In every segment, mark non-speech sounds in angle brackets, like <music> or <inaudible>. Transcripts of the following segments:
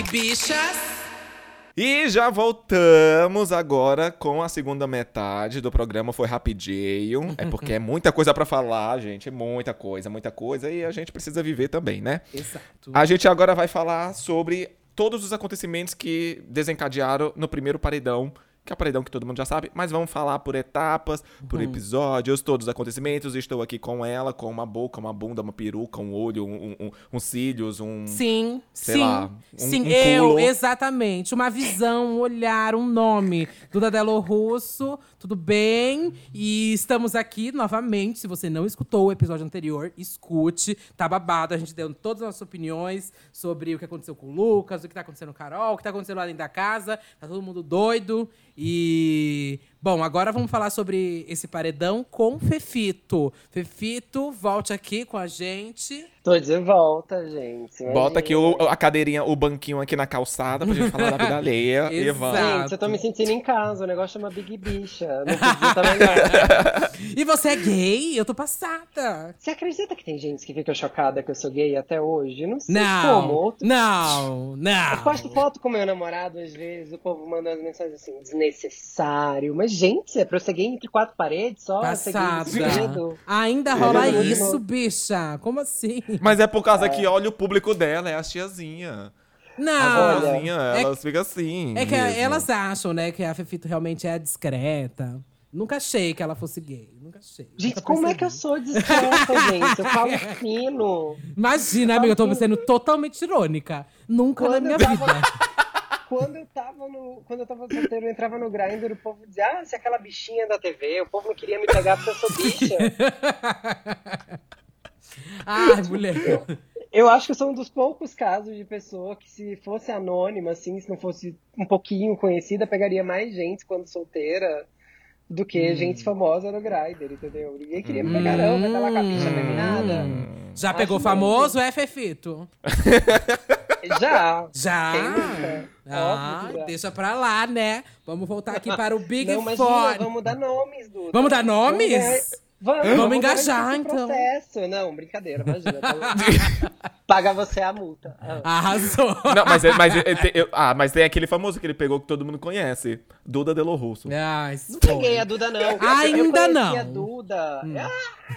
aí, bichas? E já voltamos agora com a segunda metade do programa. Foi rapidinho. É porque é <laughs> muita coisa pra falar, gente. É muita coisa, muita coisa. E a gente precisa viver também, né? Exato. A gente agora vai falar sobre todos os acontecimentos que desencadearam no primeiro paredão. Que é o paredão que todo mundo já sabe, mas vamos falar por etapas, por episódios, todos os acontecimentos. Estou aqui com ela, com uma boca, uma bunda, uma peruca, um olho, um, um, um cílios, um. Sim, Sei sim. lá, um- sim, um eu, exatamente. Uma visão, um olhar, um nome. Duda Delo Russo, tudo bem? E estamos aqui novamente. Se você não escutou o episódio anterior, escute. Tá babado. A gente deu todas as nossas opiniões sobre o que aconteceu com o Lucas, o que tá acontecendo com o Carol, o que tá acontecendo lá dentro da casa. Tá todo mundo doido. E. Bom, agora vamos falar sobre esse paredão com Fefito. Fefito, volte aqui com a gente. Tô de volta, gente. Bota aqui o- a cadeirinha, o banquinho aqui na calçada pra gente falar da vida <laughs> alheia. e Exato. vamos. Gente, eu tô me sentindo em casa. O negócio chama Big Bicha. Não podia melhor. <laughs> E você é gay? Eu tô passada. Você acredita que tem gente que fica chocada que eu sou gay até hoje? Não sei Não, como. Outro- não, não. Eu posto foto com meu namorado, às vezes, o povo manda as mensagens assim, desnecessário. Mas, gente, é pra eu ser gay entre quatro paredes só? ser gay Passada. Ainda rola É. isso, bicha. Como assim? Mas é por causa que olha o público dela, é a tiazinha. A Não. vozinha, é- elas ficam assim. É que mesmo. elas acham, né, que a Fefito realmente é discreta. Nunca achei que ela fosse gay. Nunca achei. Gente, nunca como é que eu sou discreta, gente? Eu falo fino. Imagina, amiga, eu tô sendo totalmente irônica. Nunca na Quando minha eu tava- vida. <laughs> Quando eu tava no. Quando eu tava solteiro, eu entrava no Grindr, o povo dizia, ah, você é aquela bichinha da TV, o povo não queria me pegar porque eu sou bicha. <laughs> Ai, <laughs> mulher. Eu acho que eu sou um dos poucos casos de pessoa que, se fosse anônima, assim, se não fosse um pouquinho conhecida, pegaria mais gente quando solteira do que gente famosa no Grindr, entendeu? Ninguém queria me pegar, não, vai estar lá com a bicha feminada. Já Acho pegou famoso, é, Fefito? <laughs> Já. Já? Ah, já. deixa pra lá, né? Vamos voltar aqui para o Big Não, imagina, Four. vamos dar nomes, Duda. Vamos dar nomes? ganhar- Vamos, Vamos ganhar engajar, então. Processo. Não, brincadeira, imagina. <laughs> Paga você a multa. Ah. Arrasou. Não, mas, é- mas, é- tem- eu- ah, mas tem aquele famoso que ele pegou que todo mundo conhece. Duda Delo Russo. Ai, Não peguei a Duda, não. Ainda eu não. a Duda.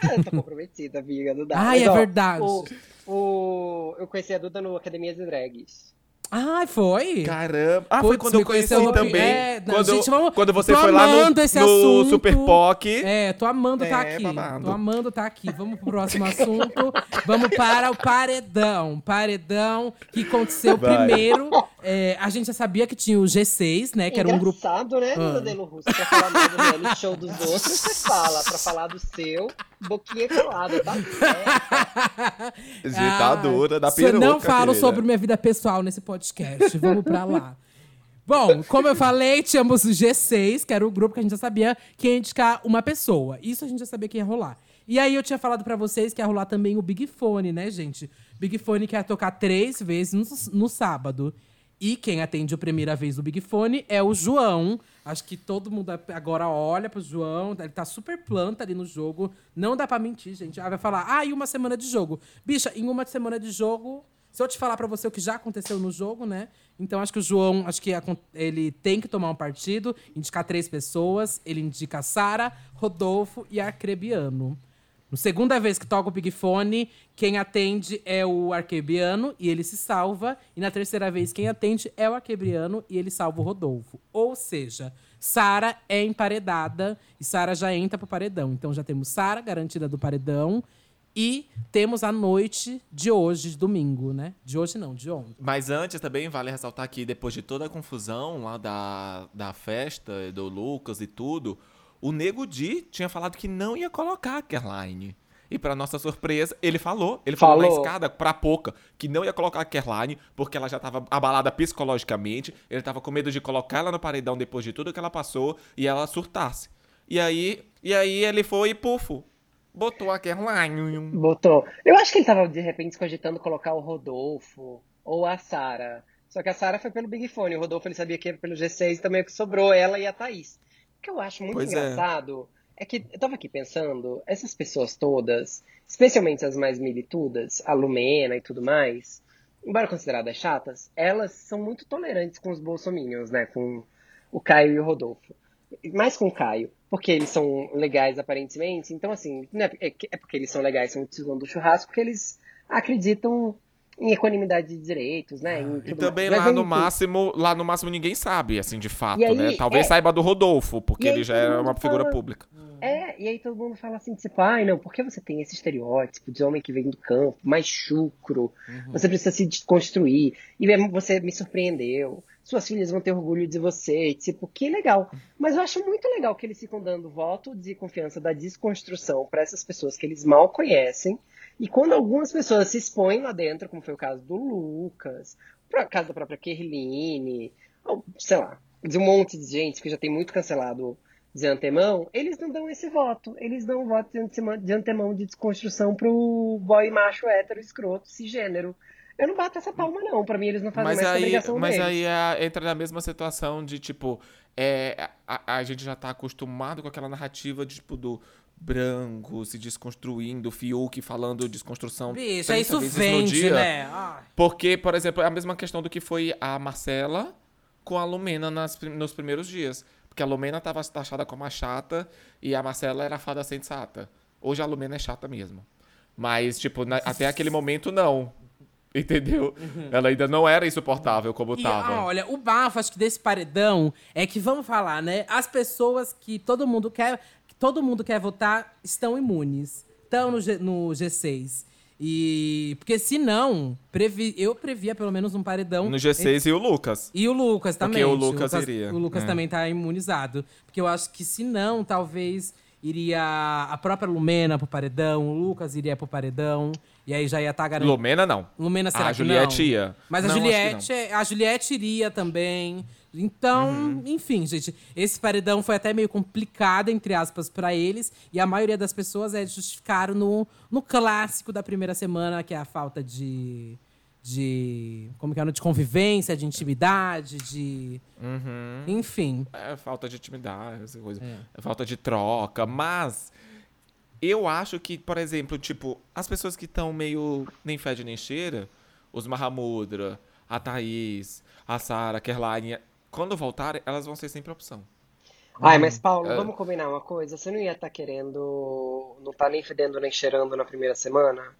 Ah, eu tô comprometida, amiga. Duda. Ai, Mas, é ó, verdade. O, o- eu conheci a Duda no Academia de Drags. Ai, foi? Caramba. Ah, foi Putz, quando eu conheci conheceu no- também. é, não, quando, gente, vamos- quando você tô foi lá no, esse no assunto. Super POC. É, tô amando tá É, aqui. babado. Tô amando tá aqui. Vamos pro próximo assunto. Vamos para o paredão. Paredão que aconteceu Vai. primeiro. É, a gente já sabia que tinha o G6, né? Que era um grupo. Engraçado, né, Ah. Duda Delo Russo? Pra falar mal do reality show dos <laughs> outros, você fala. Pra falar do seu, boquinha calada, tá? certo. Ditadura da se peruca. eu não falo querida. sobre minha vida pessoal nesse podcast. Vamos pra lá. <laughs> Bom, como eu falei, tínhamos o G6, que era o grupo que a gente já sabia que ia indicar uma pessoa. Isso a gente já sabia que ia rolar. E aí eu tinha falado pra vocês que ia rolar também o Big Fone, né, gente? Big Fone que ia tocar três vezes no, no sábado. E quem atende a primeira vez o Big Fone é o João. Acho que todo mundo agora olha pro João. Ele tá super planta ali no jogo. Não dá pra mentir, gente. Ah, vai falar, ah, e uma semana de jogo. Bicha, em uma semana de jogo, se eu te falar pra você o que já aconteceu no jogo, né? Então acho que o João, acho que ele tem que tomar um partido, indicar três pessoas. Ele indica Sara, Rodolfo e Arcrebiano. Na segunda vez que toca o Big Fone, quem atende é o Arquebiano e ele se salva. E na terceira vez, quem atende é o Arquebiano e ele salva o Rodolfo. Ou seja, Sara é emparedada e Sara já entra pro paredão. Então já temos Sara garantida do paredão e temos a noite de hoje, de domingo, né? De hoje não, de ontem. Mas antes também vale ressaltar que depois de toda a confusão lá da, da festa, do Lucas e tudo, o Nego Di tinha falado que não ia colocar a Caroline. E pra nossa surpresa, ele falou. Ele falou, na Falou. escada pra Poca que não ia colocar a Caroline porque ela já tava abalada psicologicamente. Ele tava com medo de colocar ela no paredão depois de tudo que ela passou e ela surtasse. E aí, e aí ele foi e pufo. Botou a Caroline. Botou. Eu acho que ele tava, de repente, cogitando colocar o Rodolfo ou a Sara. Só que a Sara foi pelo Big Fone. O Rodolfo ele sabia que ia pelo G6 também o que sobrou ela e a Thaís. O que eu acho muito Pois é. engraçado é. que eu tava aqui pensando, essas pessoas todas, especialmente as mais militudas, a Lumena e tudo mais, embora consideradas chatas, elas são muito tolerantes com os bolsominions, né? Com o Caio e o Rodolfo. Mais com o Caio, porque eles são legais aparentemente. Então, assim, é, é, é porque eles são legais, são o do churrasco, que eles acreditam em equanimidade de direitos, né? e também lá no máximo, lá no máximo ninguém sabe, assim, de fato, aí, né? Talvez é... saiba do Rodolfo, porque ele já era uma figura pública. É, e aí todo mundo fala assim, tipo, ai não, por que você tem esse estereótipo de homem que vem do campo, mais chucro, uhum. você precisa se desconstruir, e você me surpreendeu, suas filhas vão ter orgulho de você, tipo, que legal. Mas eu acho muito legal que eles ficam dando voto de confiança da desconstrução para essas pessoas que eles mal conhecem, e quando algumas pessoas se expõem lá dentro, como foi o caso do Lucas, o caso da própria Kerline, sei lá, de um monte de gente que já tem muito cancelado de antemão, eles não dão esse voto. Eles dão um voto de antemão de desconstrução pro boy macho hétero escroto cisgênero. Eu não bato essa palma, não. Pra mim, eles não fazem mas mais aí, obrigação Mas deles. aí é, entra na mesma situação de, tipo, é, a, a, gente já tá acostumado com aquela narrativa de, tipo, do branco se desconstruindo, Fiuk falando desconstrução. Bicho, é isso vende, né? Ai. Porque, por exemplo, é a mesma questão do que foi a Marcela com a Lumena nas, nos primeiros dias. Porque a Lumena estava taxada como a chata e a Marcela era a fada sensata. Hoje a Lumena é chata mesmo. Mas, tipo, na, até aquele momento, não. <laughs> Entendeu? Uhum. Ela ainda não era insuportável como e, tava. Ah, olha, o bafo, acho que desse paredão é que, vamos falar, né? As pessoas que todo mundo quer, que todo mundo quer votar estão imunes. Estão no, G, no G6. E. Porque se não, previ, eu previa pelo menos um paredão. No G6 entre... e o Lucas. E o Lucas também. Porque o Lucas, o Lucas iria. O Lucas é. também tá imunizado. Porque eu acho que se não, talvez iria a própria Lumena pro paredão, o Lucas iria pro paredão. E aí já ia estar tá garantido. Lumena não. Lumena será a que Juliette não? ia. Mas não, a Juliette, a Juliette iria também. Então, uhum. enfim, gente, esse paredão foi até meio complicado, entre aspas, para eles. E a maioria das pessoas é justificaram no, no clássico da primeira semana, que é a falta de. de. como que é? De convivência, de intimidade, de. Uhum. Enfim. É falta de intimidade, essa coisa. É. é falta de troca. Mas eu acho que, por exemplo, tipo, as pessoas que estão meio nem fede nem cheira, os Mahamudra, a Thaís, a Sara, a Kerline, quando voltarem, elas vão ser sempre opção. Ai, mas Paulo, é. vamos combinar uma coisa? Você não ia estar tá querendo. Não tá nem fedendo nem cheirando na primeira semana?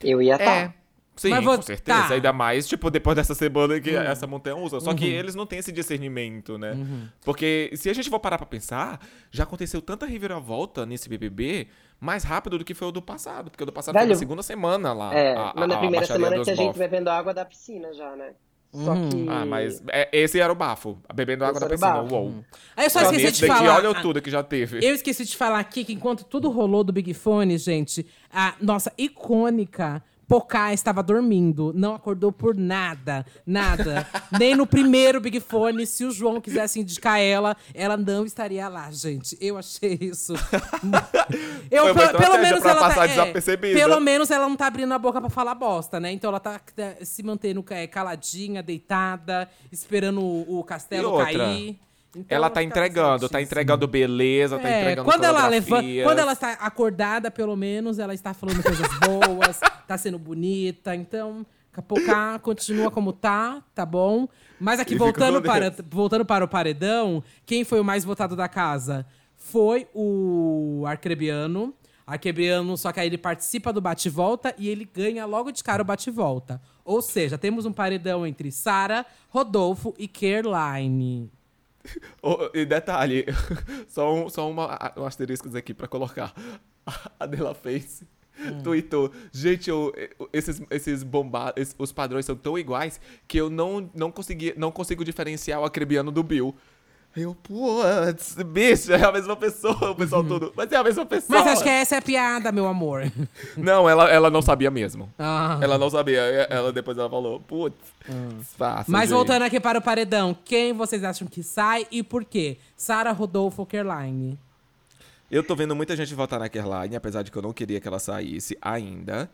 Eu ia estar. Tá. É. Sim, Mas vou... com certeza. Tá. Ainda mais, tipo, depois dessa semana que uhum. essa montanha usa. Só uhum. que eles não têm esse discernimento, né? Uhum. Porque se a gente for parar pra pensar, já aconteceu tanta reviravolta nesse BBB mais rápido do que foi o do passado. Porque o do passado Velho, foi na segunda semana lá. É, a, mas na primeira semana tinha gente bebendo água da piscina já, né? Só uhum. que... Ah, mas é, esse era o bafo. Bebendo água esse da piscina. Uou. Uhum. Aí eu só esqueci de falar. olha tudo que já teve. Eu esqueci de falar aqui que enquanto tudo rolou do Big Fone, gente, a nossa icônica Pocá estava dormindo, não acordou por nada, nada. <laughs> Nem no primeiro Big Fone, se o João quisesse indicar ela, ela não estaria lá, gente. Eu achei isso. <laughs> Eu, pelo, pelo menos ela tá, é, pelo menos ela não tá abrindo a boca para falar bosta, né? Então ela tá é, se mantendo é, caladinha, deitada, esperando o, o castelo cair. Então ela, ela tá entregando, tá entregando beleza, tá é, entregando quando ela levanta, Quando ela está acordada, pelo menos, ela está falando coisas <laughs> boas, tá sendo bonita. Então, Capocá continua como tá, tá bom? Mas aqui, voltando para, voltando para o paredão, quem foi o mais votado da casa? Foi o Arcrebiano. Arcrebiano, só que aí ele participa do bate-volta e ele ganha logo de cara o bate-volta. Ou seja, temos um paredão entre Sara, Rodolfo e Caroline. Oh, e detalhe, <laughs> só um, só uma, um asterisco aqui pra colocar. <laughs> A Dela Face hum. tweetou, gente, eu, esses, esses bombados, os padrões são tão iguais que eu não, não, consegui, não consigo diferenciar o acrebiano do Bill. Eu, putz, bicho, é a mesma pessoa, o pessoal uhum. todo. Mas é a mesma pessoa. Mas acho que essa é a piada, meu amor. <laughs> Não, ela, ela não sabia mesmo. Ah. Ela não sabia. Ela depois ela falou, putz, hum. fácil. Mas gente. voltando aqui para o paredão, quem vocês acham que sai e por quê? Sara Rodolfo Kerline. Eu tô vendo muita gente votar na Kerline, apesar de que eu não queria que ela saísse ainda.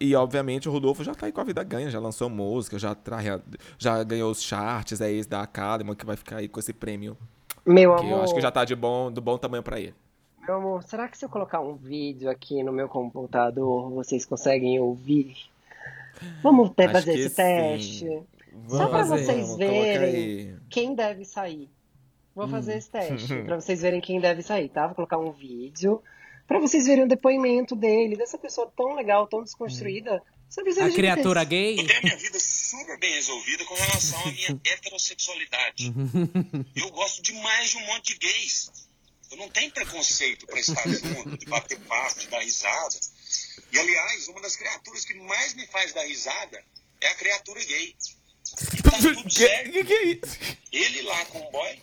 E, obviamente, o Rodolfo já tá aí com a vida ganha, já lançou música, já, já ganhou os charts, é ex da Academy, que vai ficar aí com esse prêmio. Meu amor. eu acho que já tá de bom, do bom tamanho para ele. Meu amor, será que se eu colocar um vídeo aqui no meu computador, vocês conseguem ouvir Vamos Acho fazer que esse sim. teste. Só Vamos pra fazer. vocês verem quem deve sair. Vou Hum. fazer esse teste pra vocês verem quem deve sair, tá? Vou colocar um vídeo pra vocês verem o depoimento dele, dessa pessoa tão legal, tão desconstruída. A criatura gay? Eu tenho a minha vida super bem resolvida com relação à minha <laughs> heterossexualidade. Eu gosto demais de um monte de gays. Eu não tenho preconceito pra estar junto, de bater papo, de dar risada. E, aliás, uma das criaturas que mais me faz dar risada é a criatura gay. E tá <laughs> tudo Que, certo. é isso? Ele lá com boy,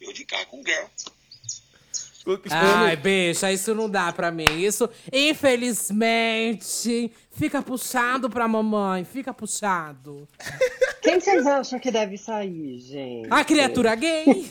eu de cá com girl. Ai, bicha, isso não dá pra mim. Isso, infelizmente, fica puxado pra mamãe. Fica puxado. Quem vocês acham que deve sair, gente? A criatura gay.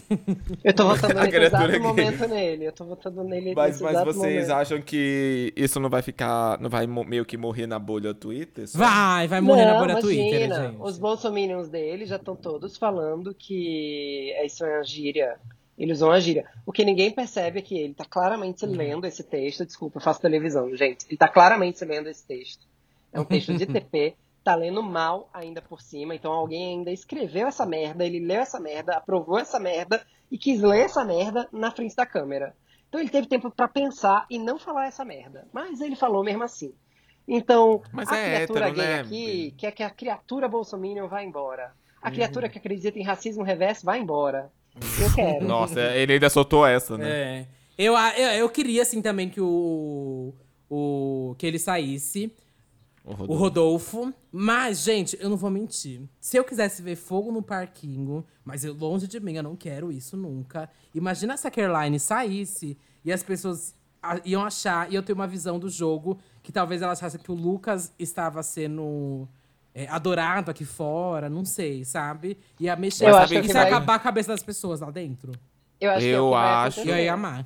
Eu tô votando <laughs> nesse criatura exato gay. momento nele. Eu tô votando nele Mas, nesse mas exato vocês momento. acham que isso não vai ficar. Não vai meio que morrer na bolha Twitter? só? Vai, vai morrer na Não, bolha imagina, Twitter, gente. Os bolsominions dele já estão todos falando que isso é uma gíria. Eles usam a gíria. O que ninguém percebe é que ele tá claramente lendo esse texto. Desculpa, eu faço televisão, gente. Ele tá claramente lendo esse texto. É um texto de <laughs> TP. Tá lendo mal ainda por cima. Então alguém ainda escreveu essa merda, ele leu essa merda, aprovou essa merda e quis ler essa merda na frente da câmera. Então ele teve tempo pra pensar e não falar essa merda. Mas ele falou mesmo assim. Então, Mas a é criatura hétero, gay né, aqui quer que a criatura bolsominion vá embora. A Uhum. criatura que acredita em racismo reverso vai embora. Eu quero. Nossa, ele ainda soltou essa, né? É. Eu, a- eu, eu queria, assim, também que o. o que ele saísse. O Rodolfo. Mas, gente, eu não vou mentir. Se eu quisesse ver fogo no parquinho, mas eu, longe de mim, eu não quero isso nunca. Imagina se a Caroline saísse e as pessoas a- iam achar, e eu tenho uma visão do jogo, que talvez elas achassem que o Lucas estava sendo é, adorado aqui fora, não sei, sabe? Ia mexer, Eu sabe? acho que Isso vai- ia acabar a cabeça das pessoas lá dentro. Eu acho que é Eu que vai acho- E eu ia amar.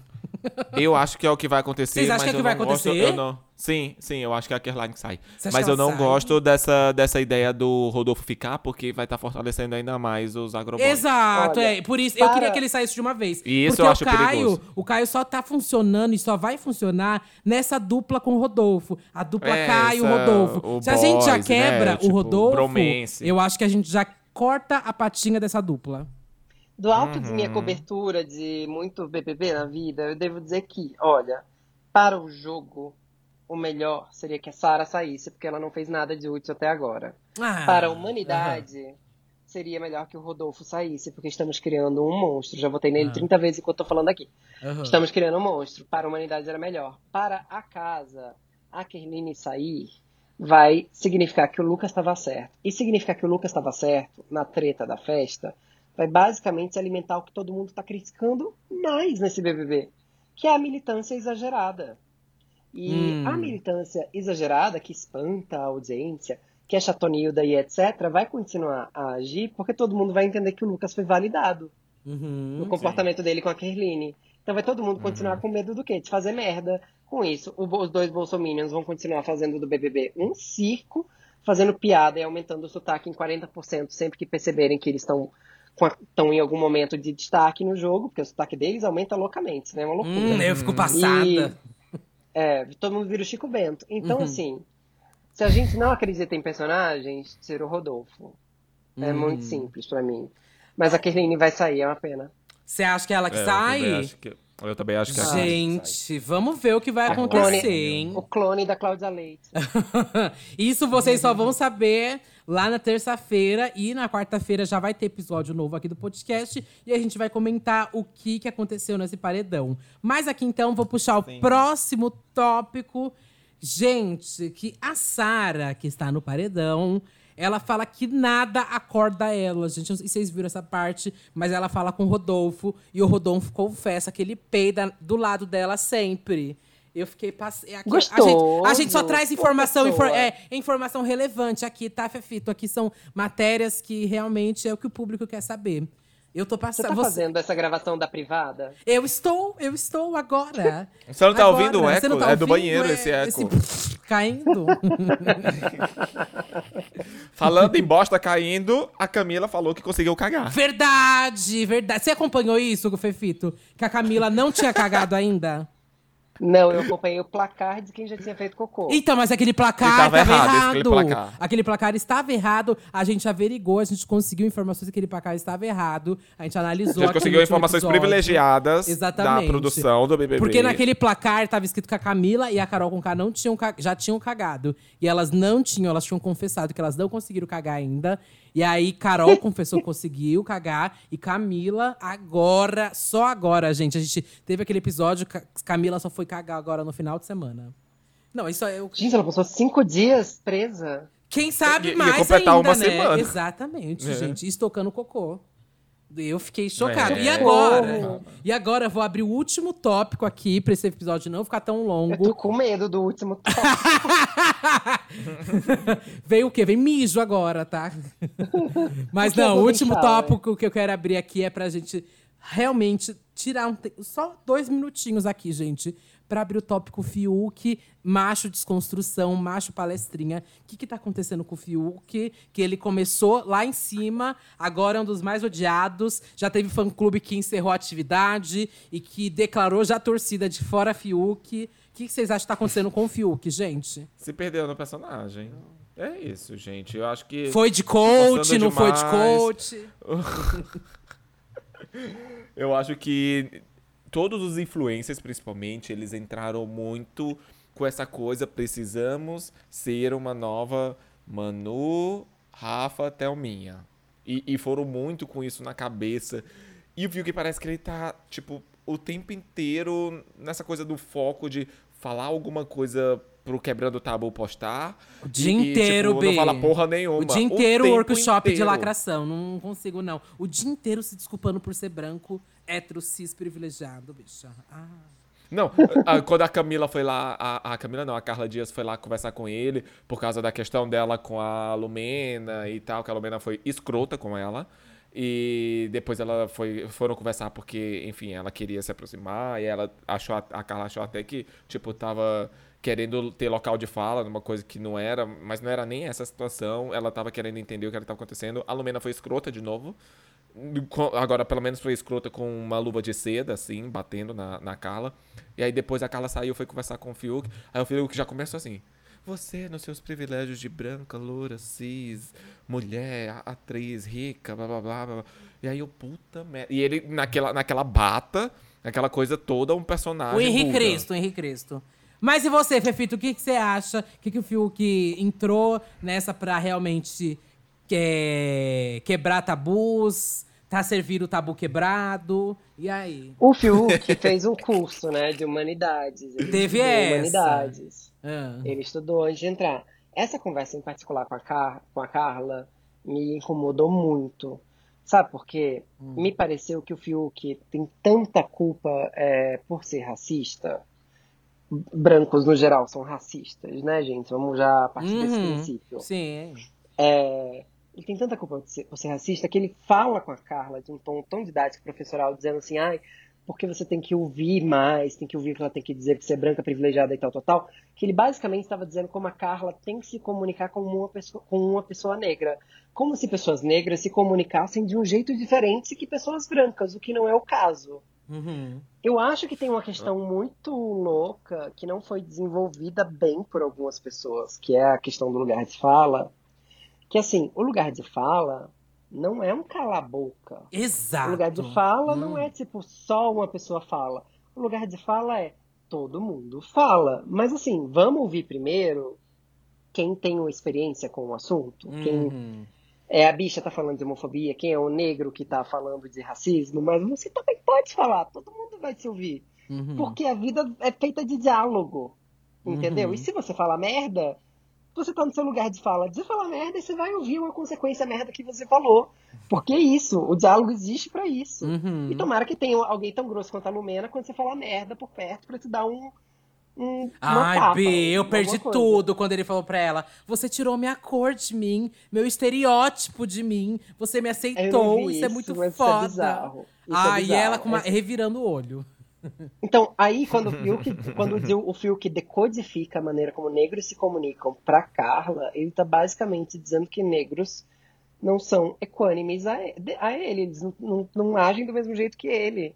Eu acho que é o que vai acontecer. Vocês acham mas que é o que vai gosto- acontecer? eu não... Sim, sim, eu acho que é a que sai. Você acha Mas que eu ela não sai? gosto dessa, dessa ideia do Rodolfo ficar, porque vai estar fortalecendo ainda mais os agroboys. Exato, Olha, é. Por isso, eu para- queria que ele saísse de uma vez. E isso Porque eu acho o Caio, perigoso. o Caio só tá funcionando e só vai funcionar nessa dupla com o Rodolfo. A dupla É, Caio essa- Rodolfo. o Se a gente já boys, né? quebra Tipo, o Rodolfo, bromance. eu acho que a gente já corta a patinha dessa dupla. Do alto de Uhum. minha cobertura de muito BBB na vida, eu devo dizer que, olha, para o jogo, o melhor seria que a Sara saísse, porque ela não fez nada de útil até agora. Ah, Para a humanidade, seria melhor que o Rodolfo saísse, porque estamos criando um monstro. Já votei nele Ah. 30 vezes enquanto eu tô falando aqui. aham. Estamos criando um monstro. Para a humanidade era melhor. Para a casa, a Kerline sair vai significar que o Lucas estava certo. E significar que o Lucas estava certo na treta da festa vai basicamente alimentar o que todo mundo está criticando mais nesse BBB, que é a militância exagerada. E Hum. a militância exagerada, que espanta a audiência, que é chatonilda e etc., vai continuar a agir porque todo mundo vai entender que o Lucas foi validado Uhum. no comportamento dele com a Kerline. Então vai todo mundo Uhum. continuar com medo do quê? De fazer merda. Com isso, os dois bolsominions vão continuar fazendo do BBB um circo, fazendo piada e aumentando o sotaque em 40% sempre que perceberem que eles estão estão em algum momento de destaque no jogo, porque o sotaque deles aumenta loucamente, né? É uma loucura. Hum, eu fico passada. E- É, todo mundo vira o Chico Bento. Então, Uhum. assim, se a gente não acredita em personagens, tira o Rodolfo. É Uhum. muito simples pra mim. Mas a Kerline vai sair, é uma pena. Você acha que é ela que É, sai? eu também acho que é. Gente, vamos ver o que vai A acontecer, clone- hein? O clone da Cláudia Leite. <laughs> Isso vocês só vão saber lá na terça-feira e na quarta-feira já vai ter episódio novo aqui do podcast e a gente vai comentar o que, que aconteceu nesse paredão. Mas aqui então vou puxar o próximo tópico. Gente, que a Sara, que está no paredão, ela fala que nada acorda ela. Gente, não sei se vocês viram essa parte, mas ela fala com o Rodolfo e o Rodolfo confessa que ele peida do lado dela sempre. Eu fiquei passando. A gente, a gente só traz informação, infor- é, informação relevante aqui, tá, Fefito? Aqui são matérias que realmente é o que o público quer saber. Eu tô Você passando. tá você- fazendo essa gravação da privada? Eu estou, eu estou agora. Você não tá Agora. ouvindo o Você eco? tá é do ouvindo, banheiro é, esse eco. <laughs> caindo. <laughs> Falando em bosta caindo, a Camila falou que conseguiu cagar. verdade, verdade. Você acompanhou isso, Fefito? Que a Camila não tinha cagado ainda? Não, eu acompanhei o placar de quem já tinha feito cocô. Então, mas aquele placar E tava estava errado, errado. aquele placar. Aquele placar estava errado. A gente averigou, a gente conseguiu informações que aquele placar estava errado. A gente analisou. A gente conseguiu informações episódio. privilegiadas Exatamente. da produção do BBB. Porque naquele placar estava escrito que a Camila e a Carol com K não tinham, já tinham cagado. E elas não tinham, elas tinham confessado que elas não conseguiram cagar ainda. E aí, Carol <laughs> confessou que conseguiu cagar. E Camila, agora, só agora, gente. A gente teve aquele episódio, Ca- Camila só foi cagar agora no final de semana. Não, isso é. o- Gente, ela passou cinco dias presa. Quem sabe Ia- ia mais completar ainda, uma né? semana. Exatamente, É. gente. Estocando cocô. Eu fiquei chocada. É. E agora? E agora eu vou abrir o último tópico aqui pra esse episódio não ficar tão Eu tô longo. com medo do último tópico. <laughs> Vem o quê? Vem mijo agora, tá? <laughs> Mas não, o último deixar, tópico que eu quero abrir aqui é pra gente realmente tirar um te- só dois minutinhos aqui, gente, pra abrir o tópico Fiuk, macho desconstrução, macho palestrinha. O que que tá acontecendo com o Fiuk? Que ele começou lá em cima, agora é um dos mais odiados, já teve fã-clube que encerrou a atividade e que declarou já a torcida de fora Fiuk. O que vocês acham que tá acontecendo com o Fiuk, gente? Se perdeu no personagem. É isso, gente. Eu acho que. Foi de coach, não foi de demais. coach? <laughs> Eu acho que todos os influencers, principalmente, eles entraram muito com essa coisa. Precisamos ser uma nova Manu, Rafa, Thelminha. E, e foram muito com isso na cabeça. E o que parece que ele tá, tipo, o tempo inteiro nessa coisa do foco de falar alguma coisa pro Quebrando Tabu postar. O dia e, inteiro, tipo, B. Não fala porra nenhuma. O dia inteiro o workshop de inteiro. lacração. Não consigo, não. O dia inteiro se desculpando por ser branco, hétero, cis, privilegiado, bicha. Ah. Não, a- quando a Camila foi lá, a, a Camila não, a Carla Dias foi lá conversar com ele por causa da questão dela com a Lumena e tal, que a Lumena foi escrota com ela. E depois ela foi, foram conversar porque, enfim, ela queria se aproximar e ela achou, a Carla achou até que, tipo, tava querendo ter local de fala numa coisa que não era, mas não era nem essa situação. Ela tava querendo entender o que estava acontecendo. A Lumena foi escrota de novo. Agora, pelo menos foi escrota com uma luva de seda, assim, batendo na, na Carla. E aí depois a Carla saiu, foi conversar com o Fiuk. Aí o Fiuk já começou assim. Você, nos seus privilégios de branca, loura, cis, mulher, atriz, rica, blá blá blá blá. E aí o puta merda. E ele naquela, naquela bata, aquela coisa toda, um personagem. O Henrique vulgar. Cristo, o Henrique Cristo. Mas e você, Fefito, o que, que você acha? O que, que o Fiuk entrou nessa pra realmente que- quebrar tabus? Tá servindo o tabu quebrado? E aí? O Fiuk <laughs> fez um curso, né, de humanidades. Ele Teve essa. Humanidades. Ah. Ele estudou antes de entrar. Essa conversa em particular com a, Car com a Carla me incomodou muito. Sabe por quê? Hum. Me pareceu que o Fiuk tem tanta culpa é, por ser racista. Brancos, no geral, são racistas, né, gente? Vamos já partir desse Uhum. princípio. Sim. É, ele tem tanta culpa por ser, por ser racista que ele fala com a Carla de um tom tão didático professoral, dizendo assim, ai, porque você tem que ouvir mais, tem que ouvir o que ela tem que dizer, que você é branca, privilegiada e tal, tal, tal, que ele basicamente estava dizendo como a Carla tem que se comunicar com uma pessoa, com uma pessoa negra. Como se pessoas negras se comunicassem de um jeito diferente que pessoas brancas, o que não é o caso. Uhum. Eu acho que tem uma questão muito louca que não foi desenvolvida bem por algumas pessoas, que é a questão do lugar de fala. Que assim, o lugar de fala não é um cala-boca. Exato. O lugar de fala Hum. não é tipo só uma pessoa fala. O lugar de fala é todo mundo fala. Mas assim, vamos ouvir primeiro quem tem uma experiência com o assunto, quem Uhum. É a bicha tá falando de homofobia, quem é o negro que tá falando de racismo, mas você também pode falar, todo mundo vai te ouvir. Uhum. Porque a vida é feita de diálogo. Entendeu? Uhum. E se você fala merda, você tá no seu lugar de fala. De falar merda, você vai ouvir uma consequência merda que você falou. Porque é isso, o diálogo existe pra isso. Uhum. E tomara que tenha alguém tão grosso quanto a Lumena quando você falar merda por perto pra te dar um. Um Ai, tapa, B, eu perdi coisa. tudo quando ele falou pra ela. Você tirou minha cor de mim, meu estereótipo de mim. Você me aceitou. vi Isso, é muito foda. Isso é bizarro. Isso é e ela com uma- revirando o olho. <laughs> Então, aí quando o Fiuk, quando o Fiuk decodifica a maneira como negros se comunicam pra Carla, ele tá basicamente dizendo que negros não são equânimes a, a ele, eles não, não, não agem do mesmo jeito que ele.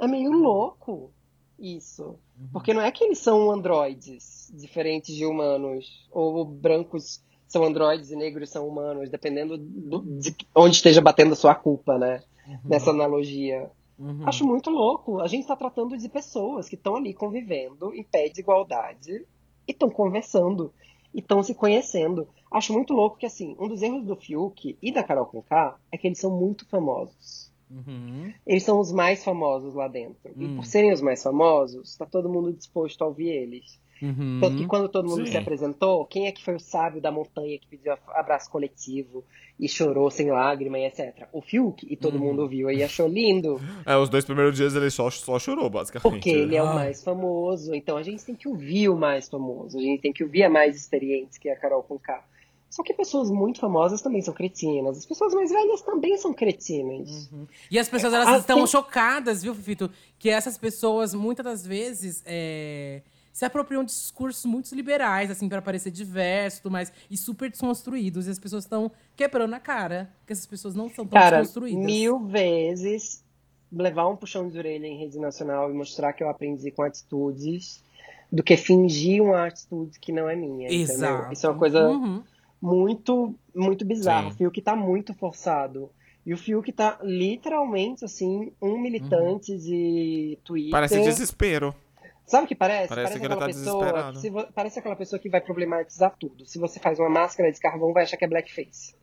É meio louco. Isso. Porque não é que eles são androides diferentes de humanos, ou brancos são androides e negros são humanos, dependendo do, de onde esteja batendo a sua culpa, né? Nessa analogia. Uhum. Acho muito louco. A gente está tratando de pessoas que estão ali convivendo em pé de igualdade e estão conversando e estão se conhecendo. Acho muito louco que, assim, um dos erros do Fiuk e da Carol Conká é que eles são muito famosos. Uhum. Eles são os mais famosos lá dentro. E Hum. por serem os mais famosos, tá todo mundo disposto a ouvir eles. Uhum. Tanto que quando todo mundo Sim. se apresentou, quem é que foi o sábio da montanha que pediu abraço coletivo e chorou sem lágrima e etc? O Fiuk, e todo Uhum. mundo viu e achou lindo. É, os dois primeiros dias ele só, só chorou, basicamente. Porque ele é o mais famoso. Então a gente tem que ouvir o mais famoso. A gente tem que ouvir a mais experiente, que é a Carol Conká. Só que pessoas muito famosas também são cretinas. As pessoas mais velhas também são cretinas. E as pessoas, elas Ah, estão tem- chocadas, viu, Fifito? Que essas pessoas, muitas das vezes, é, se apropriam de discursos muito liberais, assim, para parecer diverso tudo mais, e super desconstruídos. E as pessoas estão quebrando a cara, porque essas pessoas não são tão Cara, desconstruídas. mil vezes levar um puxão de orelha em rede nacional e mostrar que eu aprendi com atitudes do que fingir uma atitude que não é minha. entendeu? Exato. Isso é uma coisa Uhum. Muito, muito bizarro. Sim. O Fiuk tá muito forçado. E o Fiuk tá literalmente, assim, um militante de Twitter. Parece desespero. Sabe o que parece? Parece que ele aquela tá pessoa. que se Parece aquela pessoa que vai problematizar tudo. Se você faz uma máscara de carvão, vai achar que é blackface.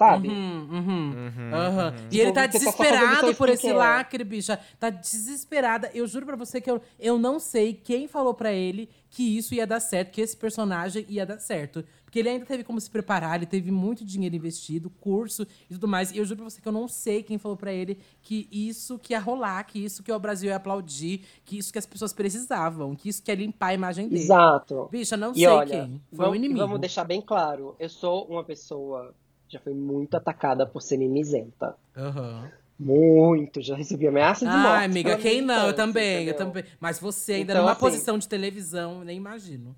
Sabe? Uhum, uhum. Uhum, Aham. uhum. E ele tá Tipo, desesperado por esse lacre, bicha. Tá desesperada. Eu juro pra você que eu, eu não sei quem falou pra ele que isso ia dar certo, que esse personagem ia dar certo. Porque ele ainda teve como se preparar, ele teve muito dinheiro investido, curso e tudo mais. E eu juro pra você que eu não sei quem falou pra ele que isso que ia rolar, que isso que o Brasil ia aplaudir, que isso que as pessoas precisavam, que isso que ia limpar a imagem dele. Exato. Bicha, não E sei olha, quem. Foi vamos, o inimigo. vamos deixar bem claro. Eu sou uma pessoa já foi muito atacada por ser mimizenta. Aham. Muito. Já recebi ameaça de morte. Ai, amiga, quem não? Eu também, eu entendeu? também. Mas você ainda Então, numa assim- posição de televisão, nem imagino.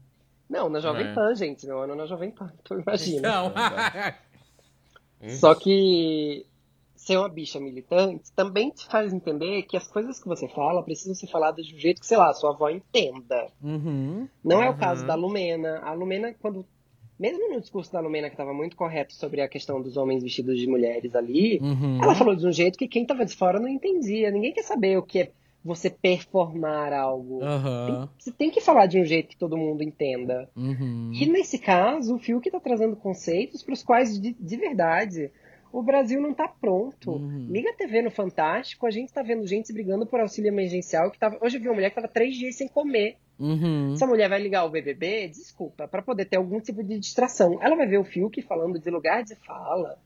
Não, na Jovem É. Pan, gente. Meu ano na Jovem Pan. <laughs> Então imagina. Não. <laughs> Só que ser uma bicha militante também te faz entender que as coisas que você fala precisam ser faladas de um jeito que, sei lá, sua avó entenda. uhum. Não é o Uhum. caso da Lumena. A Lumena, quando. Mesmo no discurso da Lumena, que estava muito correto sobre a questão dos homens vestidos de mulheres ali, Uhum. ela falou de um jeito que quem estava de fora não entendia. Ninguém quer saber o que é você performar algo. Aham. Você tem que falar de um jeito que todo mundo entenda. Uhum. E nesse caso, o Fiuk está trazendo conceitos para os quais, de, de verdade, o Brasil não está pronto. Uhum. Liga a TV no Fantástico, a gente está vendo gente brigando por auxílio emergencial. Que tava... Hoje eu vi uma mulher que estava três dias sem comer. Uhum. Se a mulher vai ligar o BBB, desculpa, para poder ter algum tipo de distração. Ela vai ver o Fiuk falando de lugar de fala,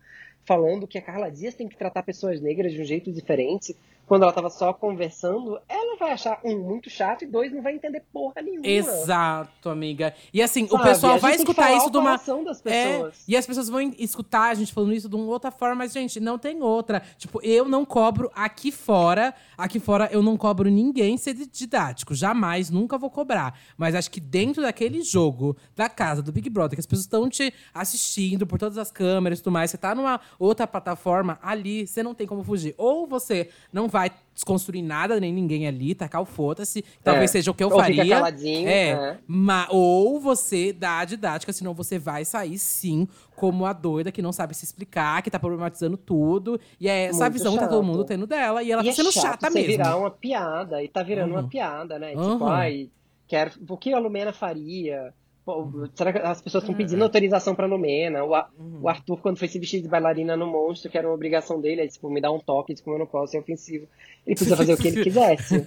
falando que a Carla Dias tem que tratar pessoas negras de um jeito diferente. Quando ela tava só conversando, ela vai achar, um, muito chato e dois, não vai entender porra nenhuma. Exato, amiga. E assim, o Sabe? pessoal A gente vai escutar isso o de uma. das É, pessoas. e as pessoas vão escutar a gente falando isso de uma outra forma, mas, gente, não tem outra. Tipo, eu não cobro aqui fora. Aqui fora eu não cobro ninguém ser didático. Jamais, nunca vou cobrar. Mas acho que dentro daquele jogo da casa do Big Brother, que as pessoas estão te assistindo por todas as câmeras e tudo mais, você tá numa outra plataforma, ali você não tem como fugir. Ou você não vai desconstruir nada, nem ninguém ali, tacar o foda-se. Talvez É. seja o que eu Ou fica faria. caladinho, é. é. Ma- ou você dá a didática, senão você vai sair sim como a doida que não sabe se explicar, que tá problematizando tudo. E é essa Muito visão que tá todo chato. mundo tendo dela. E ela E tá é sendo chato chata mesmo. virar uma piada, e tá virando Uhum. uma piada, né? Uhum. Tipo, ai, quero, o que a Lumena faria? Pô, Uhum. Será que as pessoas estão pedindo autorização pra Lumena? O, A- Uhum. o Arthur, quando foi se vestir de bailarina no monstro, que era uma obrigação dele, é tipo, me dá um toque de como eu não posso ser ofensivo. Ele podia fazer o que ele <laughs> quisesse.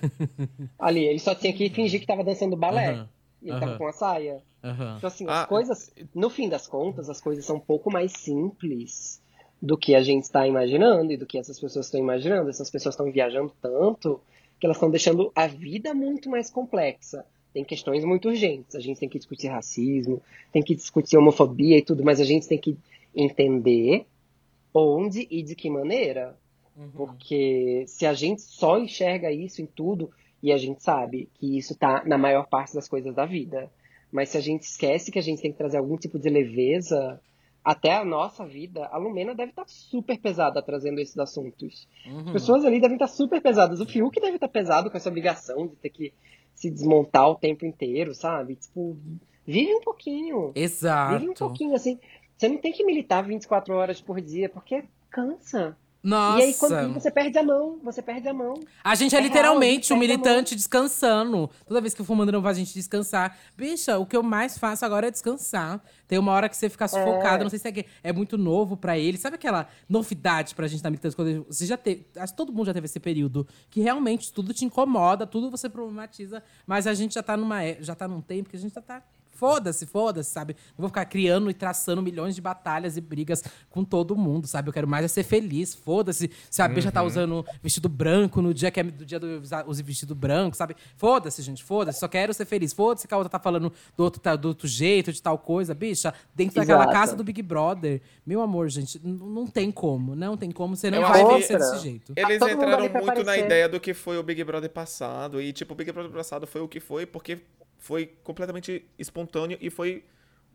Ali, ele só tinha que fingir que tava dançando balé. Aham. E ele tava Aham. com a saia. Aham. Então, assim, Ah. as coisas, no fim das contas, as coisas são um pouco mais simples do que a gente está imaginando e do que essas pessoas estão imaginando. Essas pessoas estão viajando tanto que elas estão deixando a vida muito mais complexa. Tem questões muito urgentes. A gente tem que discutir racismo, tem que discutir homofobia e tudo, mas a gente tem que entender onde e de que maneira. Uhum. Porque se a gente só enxerga isso em tudo, e a gente sabe que isso tá na maior parte das coisas da vida, mas se a gente esquece que a gente tem que trazer algum tipo de leveza até a nossa vida, a Lumena deve estar super pesada trazendo esses assuntos. Uhum. As pessoas ali devem estar super pesadas. O Fiuk deve estar pesado com essa obrigação de ter que se desmontar o tempo inteiro, sabe? Tipo, vive um pouquinho. Exato. Vive um pouquinho, assim. Você não tem que militar 24 horas por dia, porque cansa. Nossa. E aí, quando você perde a mão, você perde a mão. A gente é, É real, literalmente a um militante descansando. Toda vez que eu for mandando a gente descansar. Bicha, o que eu mais faço agora é descansar. Tem uma hora que você fica sufocado. Não sei se é, que é muito novo pra ele. Sabe aquela novidade pra gente na militância? Quando você já teve. Acho que todo mundo já teve esse período. Que realmente tudo te incomoda, tudo você problematiza. Mas a gente já tá numa. é- Já tá num tempo que a gente já tá. Foda-se, foda-se, sabe? Não vou ficar criando e traçando milhões de batalhas e brigas com todo mundo, sabe? Eu quero mais é ser feliz, foda-se. Se a bicha tá usando vestido branco no dia que é do dia do use vestido branco, sabe? Foda-se, gente, foda-se. Só quero ser feliz. Foda-se que a outra tá falando do outro, tá- do outro jeito, de tal coisa, bicha. Dentro daquela Exato. casa do Big Brother. Meu amor, gente, não tem como. Não tem como. Você não Eu vai vencer desse jeito. Eles mundo entraram muito na aparecer. ideia do que foi o Big Brother passado. E, tipo, o Big Brother passado foi o que foi, porque foi completamente espontâneo e foi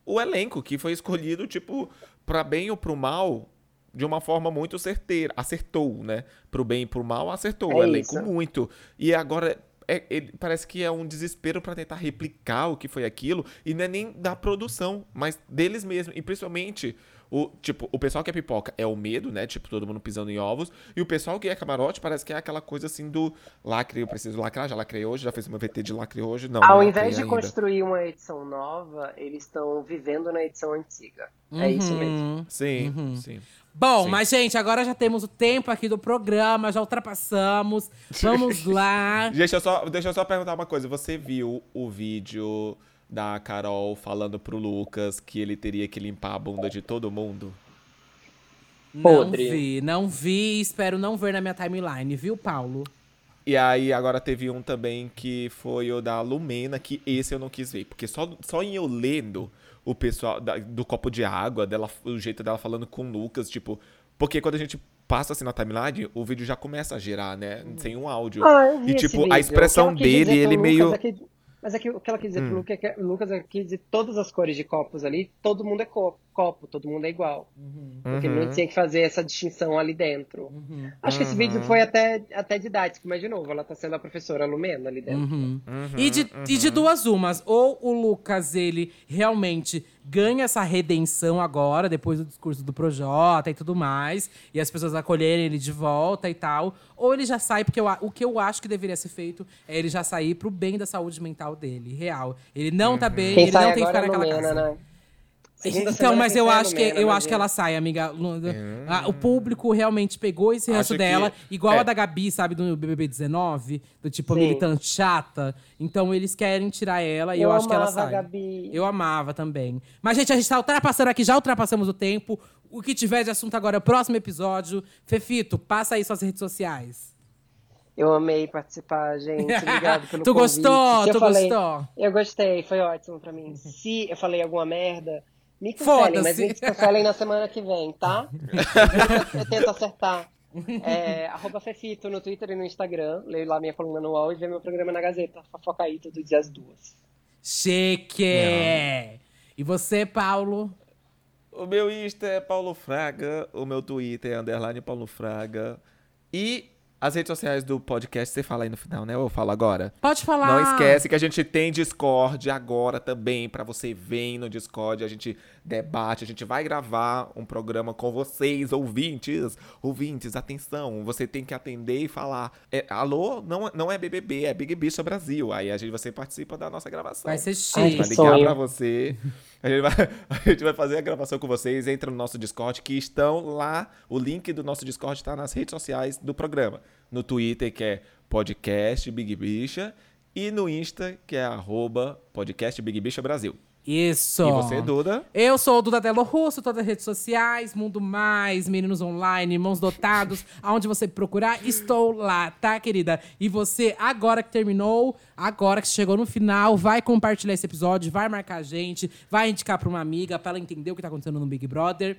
o elenco que foi escolhido, tipo, pra bem ou pro mal, de uma forma muito certeira. Acertou, né? Pro bem e pro mal, acertou É o elenco isso. muito. E agora. é- ele- parece que é um desespero pra tentar replicar o que foi aquilo, e não é nem da produção, mas deles mesmos. E principalmente, o, tipo, o pessoal que é pipoca é o medo, né? Tipo, todo mundo pisando em ovos. E o pessoal que é camarote parece que é aquela coisa assim do lacre, eu preciso lacrar, já lacrei hoje, já fiz uma VT de lacre hoje. Não, Ao não invés de ainda. construir uma edição nova, eles estão vivendo na edição antiga. É isso Uhum. mesmo. Sim, sim. Bom, Sim. mas, gente, agora já temos o tempo aqui do programa, já ultrapassamos. Vamos <laughs> lá. Deixa eu, só, deixa eu só perguntar uma coisa. Você viu o vídeo da Carol falando pro Lucas que ele teria que limpar a bunda de todo mundo? Não Podre. vi, não vi, espero não ver na minha timeline, viu, Paulo? E aí agora teve um também que foi o da Lumena, que esse eu não quis ver. Porque só, só em eu lendo o pessoal da- do copo de água, dela, o jeito dela falando com o Lucas, tipo. Porque quando a gente passa assim na timeline, o vídeo já começa a girar, né? Sem um áudio. Ah, e tipo, a expressão dele, ele Lucas meio. É que- mas é que o que ela quis dizer pro Lucas é que Lucas quis dizer todas as cores de copos ali, todo mundo é co- copo, todo mundo é igual. Porque Uhum. não tinha que fazer essa distinção ali dentro. Acho que esse vídeo foi até, até didático, mas de novo, ela tá sendo a professora Lumena ali dentro. Uhum. e, de, e de duas umas, ou o Lucas, ele realmente ganha essa redenção agora, depois do discurso do Projota e tudo mais, e as pessoas acolherem ele de volta e tal, ou ele já sai, porque eu o que eu acho que deveria ser feito é ele já sair pro bem da saúde mental dele, real. Ele não tá bem, Quem ele sai não tem que agora ficar é naquela Lumena, casa. né? Então, mas eu é acho que Lumena, eu acho que é- ela sai, amiga. Ah, o público realmente pegou esse ranço Acho que- dela, igual é. a da Gabi, sabe, do BBB 19, do tipo Sim. militante chata. Então eles querem tirar ela e eu, Eu acho que ela amava a sai. Gabi. Eu amava também. Mas gente, a gente tá ultrapassando aqui, já ultrapassamos o tempo. O que tiver de assunto agora é o próximo episódio. Fefito, passa aí suas redes sociais. Eu amei participar, gente. Obrigado <laughs> pelo Tu convite. gostou? Eu Tu falei- gostou? Eu gostei, foi ótimo pra mim. Se eu falei alguma merda, me cancelem, mas me cancelem na semana que vem, tá? <laughs> eu tento acertar. É, arroba Fefito no Twitter e no Instagram. Leio lá minha coluna no UOL e vê meu programa na Gazeta. Fofoca aí todo dia às duas. Chique! E você, Paulo? O meu Insta é Paulo Fraga, o meu Twitter é underline Paulo Fraga. E as redes sociais do podcast, você fala aí no final, né? Ou eu falo agora? Pode falar. Não esquece que a gente tem Discord agora também, pra você vir no Discord, a gente debate, a gente vai gravar um programa com vocês, ouvintes. Ouvintes, atenção, você tem que atender e falar, é, alô, não, não é BBB, é Big Bicha Brasil. Aí a gente, você participa da nossa gravação. Vai ser chique. vai que ligar sonho. pra você. A gente, vai, <laughs> a gente vai fazer a gravação com vocês. Entra no nosso Discord, que estão lá. O link do nosso Discord está nas redes sociais do programa. No Twitter, que é podcast Big Bicha. E no Insta, que é arroba podcast Big Bicha Brasil. Isso. E você, Duda? Eu sou o Duda Delo Russo, todas as redes sociais, Mundo Mais, Meninos Online, Irmãos Dotados, <laughs> aonde você procurar, estou lá, tá, querida? E você, agora que terminou, agora que chegou no final, vai compartilhar esse episódio, vai marcar a gente, vai indicar pra uma amiga, pra ela entender o que tá acontecendo no Big Brother.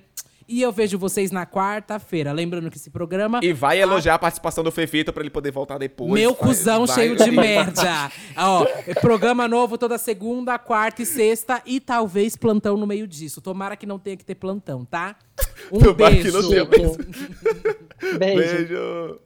E eu vejo vocês na quarta-feira. Lembrando que esse programa E vai elogiar a participação do Fefito pra ele poder voltar depois. meu Vai- cuzão vai- cheio de <laughs> merda. Ó, programa novo toda segunda, quarta e sexta e talvez plantão no meio disso. Tomara que não tenha que ter plantão, tá? Um Tomara que beijo. não tenha Beijo. Beijo.